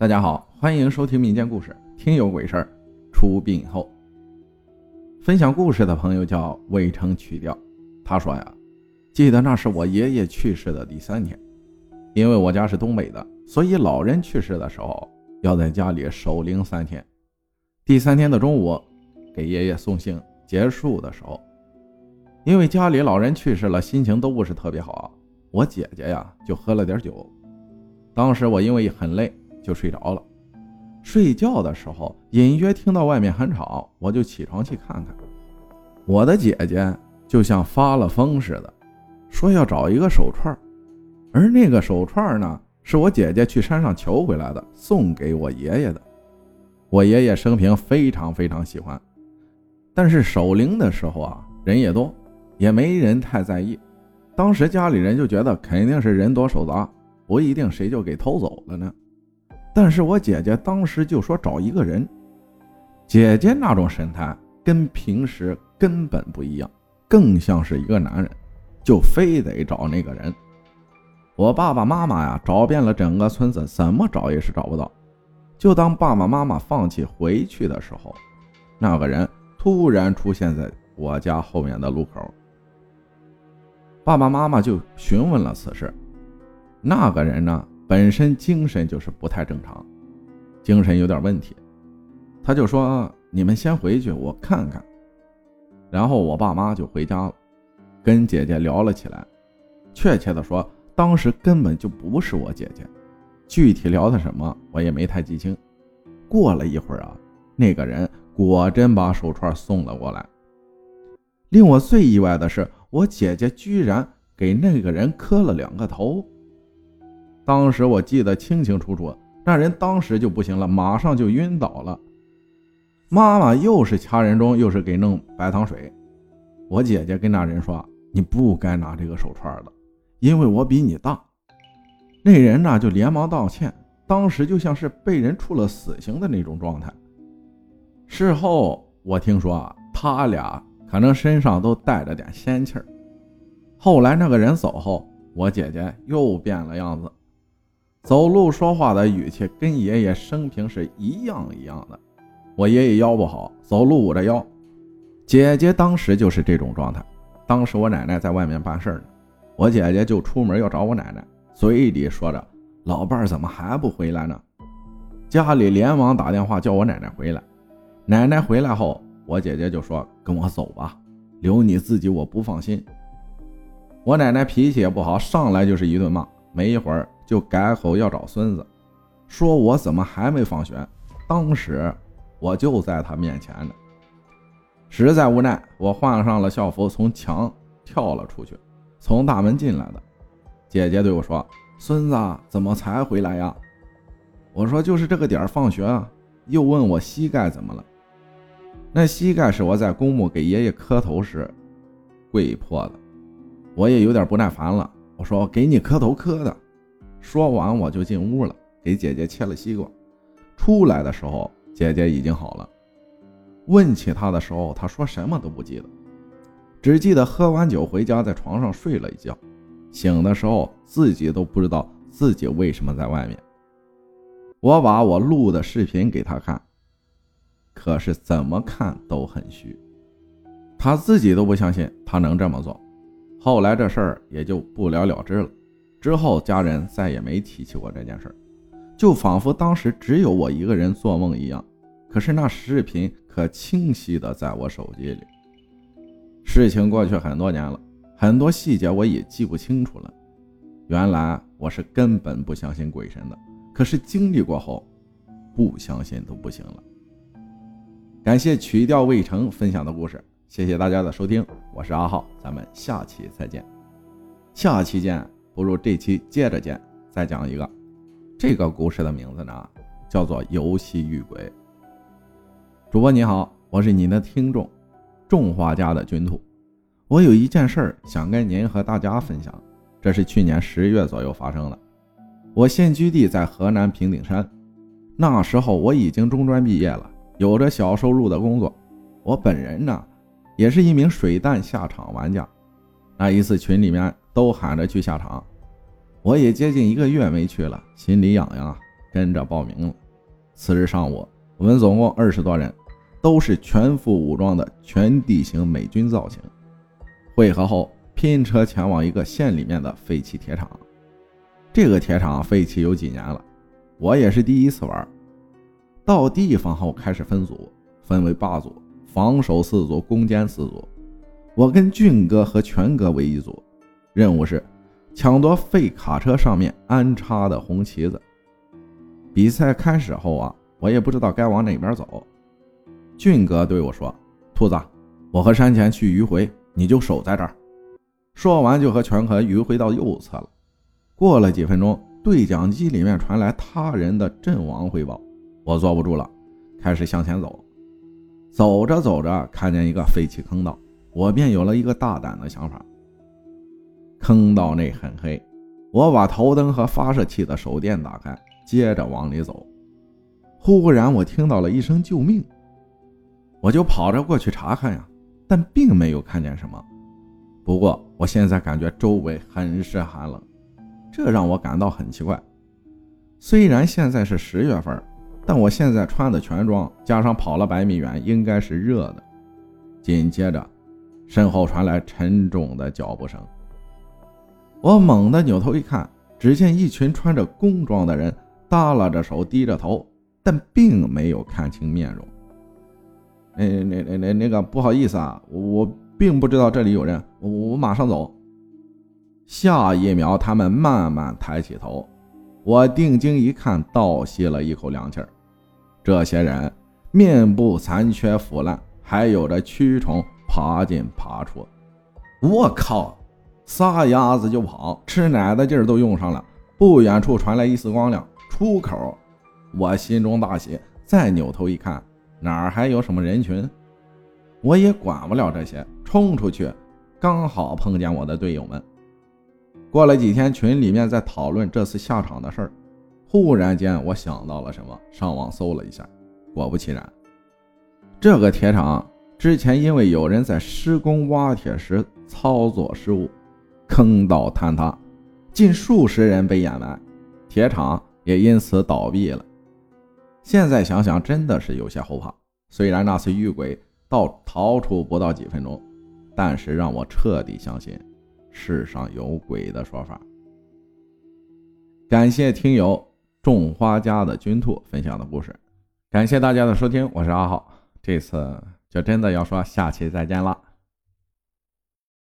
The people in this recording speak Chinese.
大家好，欢迎收听民间故事《听有鬼事儿》。出殡后，分享故事的朋友叫魏城曲调。他说呀，记得那是我爷爷去世的第三天，因为我家是东北的，所以老人去世的时候要在家里守灵三天。第三天的中午，给爷爷送行结束的时候，因为家里老人去世了，心情都不是特别好，我姐姐呀就喝了点酒。当时我因为很累。就睡着了。睡觉的时候，隐约听到外面很吵，我就起床去看看。我的姐姐就像发了疯似的，说要找一个手串，而那个手串呢，是我姐姐去山上求回来的，送给我爷爷的。我爷爷生平非常非常喜欢，但是守灵的时候啊，人也多，也没人太在意。当时家里人就觉得肯定是人多手杂，不一定谁就给偷走了呢。但是我姐姐当时就说找一个人，姐姐那种神态跟平时根本不一样，更像是一个男人，就非得找那个人。我爸爸妈妈呀找遍了整个村子，怎么找也是找不到。就当爸爸妈妈放弃回去的时候，那个人突然出现在我家后面的路口。爸爸妈妈就询问了此事，那个人呢？本身精神就是不太正常，精神有点问题，他就说：“你们先回去，我看看。”然后我爸妈就回家了，跟姐姐聊了起来。确切的说，当时根本就不是我姐姐，具体聊的什么我也没太记清。过了一会儿啊，那个人果真把手串送了过来。令我最意外的是，我姐姐居然给那个人磕了两个头。当时我记得清清楚楚，那人当时就不行了，马上就晕倒了。妈妈又是掐人中，又是给弄白糖水。我姐姐跟那人说：“你不该拿这个手串的，因为我比你大。”那人呢就连忙道歉，当时就像是被人处了死刑的那种状态。事后我听说啊，他俩可能身上都带着点仙气儿。后来那个人走后，我姐姐又变了样子。走路说话的语气跟爷爷生平是一样一样的。我爷爷腰不好，走路捂着腰。姐姐当时就是这种状态。当时我奶奶在外面办事呢，我姐姐就出门要找我奶奶，嘴里说着：“老伴儿怎么还不回来呢？”家里连忙打电话叫我奶奶回来。奶奶回来后，我姐姐就说：“跟我走吧，留你自己我不放心。”我奶奶脾气也不好，上来就是一顿骂。没一会儿。就改口要找孙子，说我怎么还没放学？当时我就在他面前呢，实在无奈，我换上了校服，从墙跳了出去，从大门进来的。姐姐对我说：“孙子怎么才回来呀？”我说：“就是这个点放学啊。”又问我膝盖怎么了？那膝盖是我在公墓给爷爷磕头时跪破的。我也有点不耐烦了，我说：“给你磕头磕的。”说完，我就进屋了，给姐姐切了西瓜。出来的时候，姐姐已经好了。问起她的时候，她说什么都不记得，只记得喝完酒回家，在床上睡了一觉，醒的时候自己都不知道自己为什么在外面。我把我录的视频给她看，可是怎么看都很虚，她自己都不相信她能这么做。后来这事儿也就不了了之了。之后，家人再也没提起过这件事就仿佛当时只有我一个人做梦一样。可是那视频可清晰的在我手机里。事情过去很多年了，很多细节我也记不清楚了。原来我是根本不相信鬼神的，可是经历过后，不相信都不行了。感谢曲调未成分享的故事，谢谢大家的收听，我是阿浩，咱们下期再见，下期见。不如这期接着见，再讲一个。这个故事的名字呢，叫做《游戏遇鬼》。主播你好，我是您的听众，种花家的军土。我有一件事儿想跟您和大家分享，这是去年十月左右发生的。我现居地在河南平顶山，那时候我已经中专毕业了，有着小收入的工作。我本人呢，也是一名水弹下场玩家。那一次群里面。都喊着去下场，我也接近一个月没去了，心里痒痒啊，跟着报名了。次日上午，我们总共二十多人，都是全副武装的全地形美军造型。汇合后，拼车前往一个县里面的废弃铁厂。这个铁厂废弃有几年了，我也是第一次玩。到地方后开始分组，分为八组，防守四组，攻坚四组。我跟俊哥和全哥为一组，任务是抢夺废卡车上面安插的红旗子。比赛开始后啊，我也不知道该往哪边走。俊哥对我说：“兔子，我和山前去迂回，你就守在这儿。”说完就和全哥迂回到右侧了。过了几分钟，对讲机里面传来他人的阵亡汇报，我坐不住了，开始向前走。走着走着，看见一个废弃坑道，我便有了一个大胆的想法。坑道内很黑，我把头灯和发射器的手电打开。接着往里走，忽然我听到了一声救命，我就跑着过去查看呀，但并没有看见什么。不过我现在感觉周围很是寒冷，这让我感到很奇怪。虽然现在是十月份，但我现在穿的全装，加上跑了百米远，应该是热的。紧接着，身后传来沉重的脚步声，我猛地扭头一看，只见一群穿着工装的人。耷拉着手，低着头，但并没有看清面容。那、那、那、那、那个，不好意思啊，我并不知道这里有人，我、我马上走。下一秒，他们慢慢抬起头，我定睛一看，倒吸了一口凉气。这些人面部残缺腐烂，还有着蛆虫爬进爬出。我靠！撒丫子就跑，吃奶的劲儿都用上了。不远处传来一丝光亮。出口，我心中大喜，再扭头一看，哪儿还有什么人群？我也管不了这些，冲出去，刚好碰见我的队友们。过了几天，群里面在讨论这次下场的事儿。忽然间，我想到了什么，上网搜了一下，果不其然，这个铁厂之前因为有人在施工挖铁时操作失误，坑道坍塌，近数十人被掩埋，铁厂。也因此倒闭了。现在想想，真的是有些后怕。虽然那次遇鬼到逃出不到几分钟，但是让我彻底相信世上有鬼的说法。感谢听友种花家的军兔分享的故事，感谢大家的收听，我是阿浩。这次就真的要说下期再见了。